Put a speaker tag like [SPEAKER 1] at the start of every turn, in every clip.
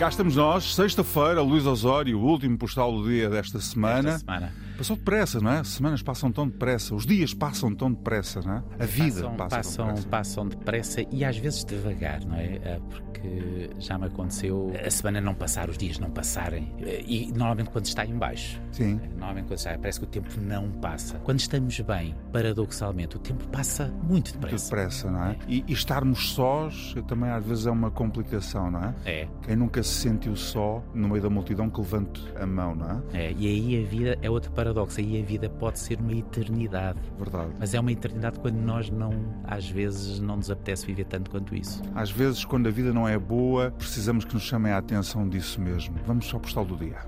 [SPEAKER 1] Cá estamos nós, sexta-feira, Luís Osório, o último postal do dia desta semana.
[SPEAKER 2] Semana.
[SPEAKER 1] Passou depressa, não é? As semanas passam tão depressa, os dias passam tão depressa, não é? A vida
[SPEAKER 2] passam,
[SPEAKER 1] passa
[SPEAKER 2] passam,
[SPEAKER 1] depressa.
[SPEAKER 2] passam depressa e às vezes devagar, não é? Ah, Porque já me aconteceu a semana não passar, os dias não passarem. E normalmente quando está em baixo.
[SPEAKER 1] Sim.
[SPEAKER 2] Normalmente quando está, parece que o tempo não passa. Quando estamos bem, paradoxalmente, o tempo passa muito
[SPEAKER 1] Muito
[SPEAKER 2] depressa.
[SPEAKER 1] depressa, não é? E, e estarmos sós também às vezes é uma complicação, não é?
[SPEAKER 2] É,
[SPEAKER 1] Quem nunca se sentiu só no meio da multidão que levante a mão, não é?
[SPEAKER 2] é. E aí a vida é outro paradoxo. Aí a vida pode ser uma eternidade.
[SPEAKER 1] Verdade.
[SPEAKER 2] Mas é uma eternidade quando nós não, às vezes, não nos apetece viver tanto quanto isso.
[SPEAKER 1] Às vezes, quando a vida não é boa, precisamos que nos chamem a atenção disso mesmo. Vamos ao postal do dia.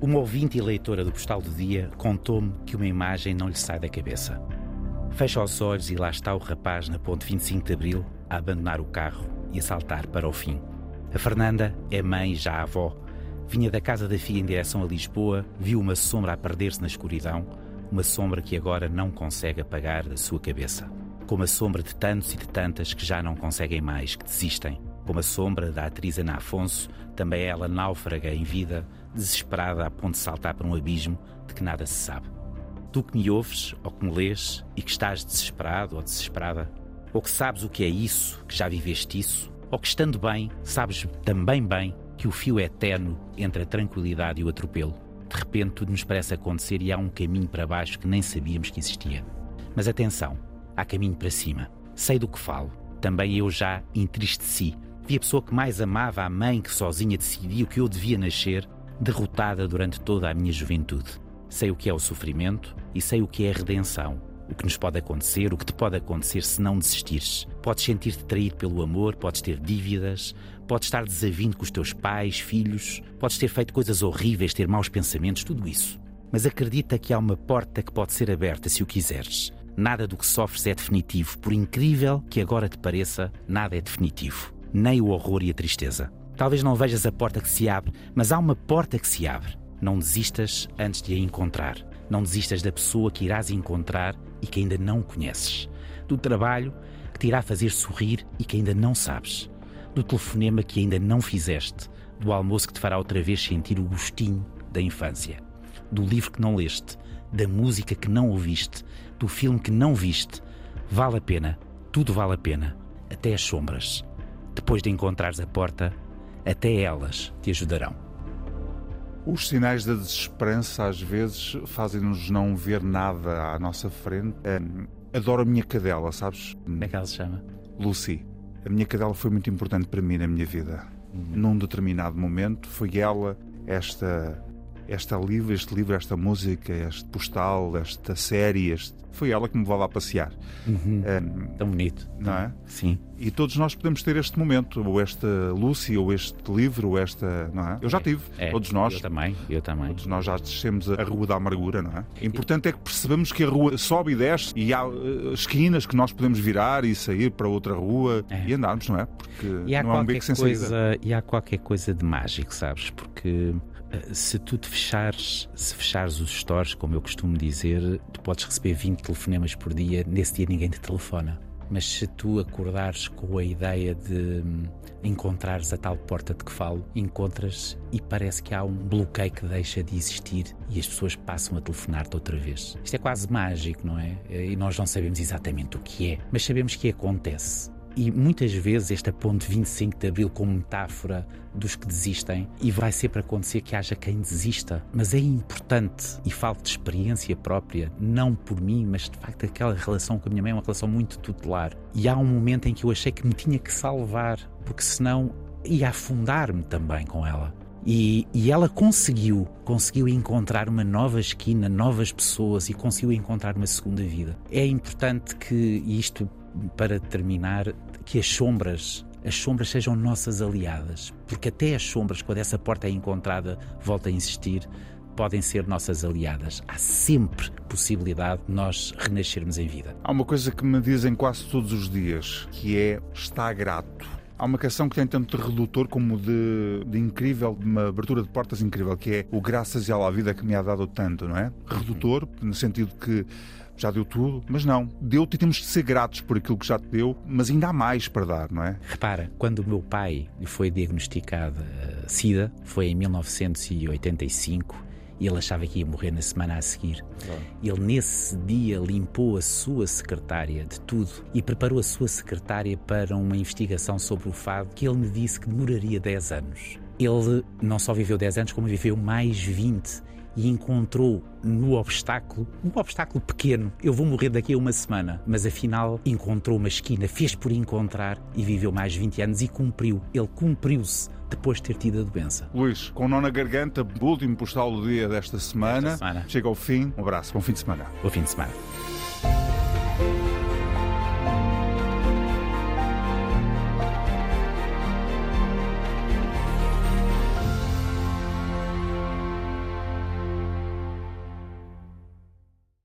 [SPEAKER 2] Uma ouvinte e leitora do Postal do Dia contou-me que uma imagem não lhe sai da cabeça. Fecha os olhos e lá está o rapaz na ponte 25 de Abril a abandonar o carro e a saltar para o fim. A Fernanda é mãe, já avó. Vinha da casa da filha em direção a Lisboa, viu uma sombra a perder-se na escuridão, uma sombra que agora não consegue apagar da sua cabeça. Como a sombra de tantos e de tantas que já não conseguem mais, que desistem. Como a sombra da atriz Ana Afonso, também ela náufraga em vida, desesperada a ponto de saltar para um abismo de que nada se sabe. Tu que me ouves ou que me lês e que estás desesperado ou desesperada, ou que sabes o que é isso, que já viveste isso, ou que estando bem, sabes também bem que o fio é terno entre a tranquilidade e o atropelo. De repente tudo nos parece acontecer e há um caminho para baixo que nem sabíamos que existia. Mas atenção, há caminho para cima. Sei do que falo. Também eu já entristeci. Vi a pessoa que mais amava a mãe que sozinha decidiu que eu devia nascer, derrotada durante toda a minha juventude. Sei o que é o sofrimento e sei o que é a redenção. O que nos pode acontecer, o que te pode acontecer se não desistires. Podes sentir-te traído pelo amor, podes ter dívidas, podes estar desavindo com os teus pais, filhos, podes ter feito coisas horríveis, ter maus pensamentos, tudo isso. Mas acredita que há uma porta que pode ser aberta se o quiseres. Nada do que sofres é definitivo, por incrível que agora te pareça, nada é definitivo. Nem o horror e a tristeza. Talvez não vejas a porta que se abre, mas há uma porta que se abre. Não desistas antes de a encontrar. Não desistas da pessoa que irás encontrar e que ainda não conheces. Do trabalho que te irá fazer sorrir e que ainda não sabes. Do telefonema que ainda não fizeste. Do almoço que te fará outra vez sentir o gostinho da infância. Do livro que não leste. Da música que não ouviste. Do filme que não viste. Vale a pena. Tudo vale a pena. Até as sombras. Depois de encontrares a porta, até elas te ajudarão.
[SPEAKER 1] Os sinais da desesperança às vezes fazem-nos não ver nada à nossa frente. Hum, Adoro a minha cadela, sabes?
[SPEAKER 2] Como é que ela se chama?
[SPEAKER 1] Lucy. A minha cadela foi muito importante para mim na minha vida. Num determinado momento, foi ela, esta, esta livro, este livro, esta música, este postal, esta série, este... foi ela que me levava a passear. Hum,
[SPEAKER 2] Tão bonito.
[SPEAKER 1] não é?
[SPEAKER 2] Sim.
[SPEAKER 1] E todos nós podemos ter este momento, ou esta Lucy, ou este livro, ou esta. Não é? Eu já tive,
[SPEAKER 2] É,
[SPEAKER 1] todos nós.
[SPEAKER 2] Eu também, eu também.
[SPEAKER 1] Todos nós já descemos a rua da amargura, não é? O importante é que percebamos que a rua sobe e desce e há eh, esquinas que nós podemos virar e sair para outra rua
[SPEAKER 2] É.
[SPEAKER 1] e andarmos, não é? Porque
[SPEAKER 2] E há,
[SPEAKER 1] não é um beco sem saída.
[SPEAKER 2] coisa, e há qualquer coisa de mágico, sabes? Porque se tu te fechares, se fechares os stores, como eu costumo dizer, tu podes receber 20 telefonemas por dia, nesse dia ninguém te telefona. Mas se tu acordares com a ideia de hum, encontrares a tal porta de que falo, encontras e parece que há um bloqueio que deixa de existir e as pessoas passam a telefonar-te outra vez. Isto é quase mágico, não é? E nós não sabemos exatamente o que é, mas sabemos que acontece. E muitas vezes esta ponte 25 de Abril como metáfora dos que desistem e vai sempre acontecer que haja quem desista. Mas é importante e falo de experiência própria, não por mim, mas de facto aquela relação com a minha mãe é uma relação muito tutelar. E há um momento em que eu achei que me tinha que salvar, porque senão ia afundar-me também com ela. E, e ela conseguiu, conseguiu encontrar uma nova esquina, novas pessoas e conseguiu encontrar uma segunda vida. É importante que isto para terminar, que as sombras, as sombras sejam nossas aliadas, porque até as sombras, quando essa porta é encontrada, volta a insistir, podem ser nossas aliadas. Há sempre possibilidade de nós renascermos em vida.
[SPEAKER 1] Há uma coisa que me dizem quase todos os dias, que é está grato. Há uma canção que tem tanto de redutor como de, de incrível, de uma abertura de portas incrível, que é o Graças e à Vida que me ha dado tanto, não é? Redutor, no sentido que já deu tudo, mas não. Deu-te e temos de ser gratos por aquilo que já te deu, mas ainda há mais para dar, não é?
[SPEAKER 2] Repara, quando o meu pai lhe foi diagnosticado uh, SIDA, foi em 1985, e ele achava que ia morrer na semana a seguir. Ele, nesse dia, limpou a sua secretária de tudo e preparou a sua secretária para uma investigação sobre o fado que ele me disse que demoraria 10 anos. Ele não só viveu 10 anos, como viveu mais 20 e encontrou no obstáculo, um obstáculo pequeno, eu vou morrer daqui a uma semana, mas afinal encontrou uma esquina, fez por encontrar e viveu mais 20 anos e cumpriu. Ele cumpriu-se depois de ter tido a doença.
[SPEAKER 1] Luís, com nó na garganta, último postal do dia desta semana,
[SPEAKER 2] semana.
[SPEAKER 1] chega ao fim. Um abraço, bom fim de semana.
[SPEAKER 2] Bom fim de semana.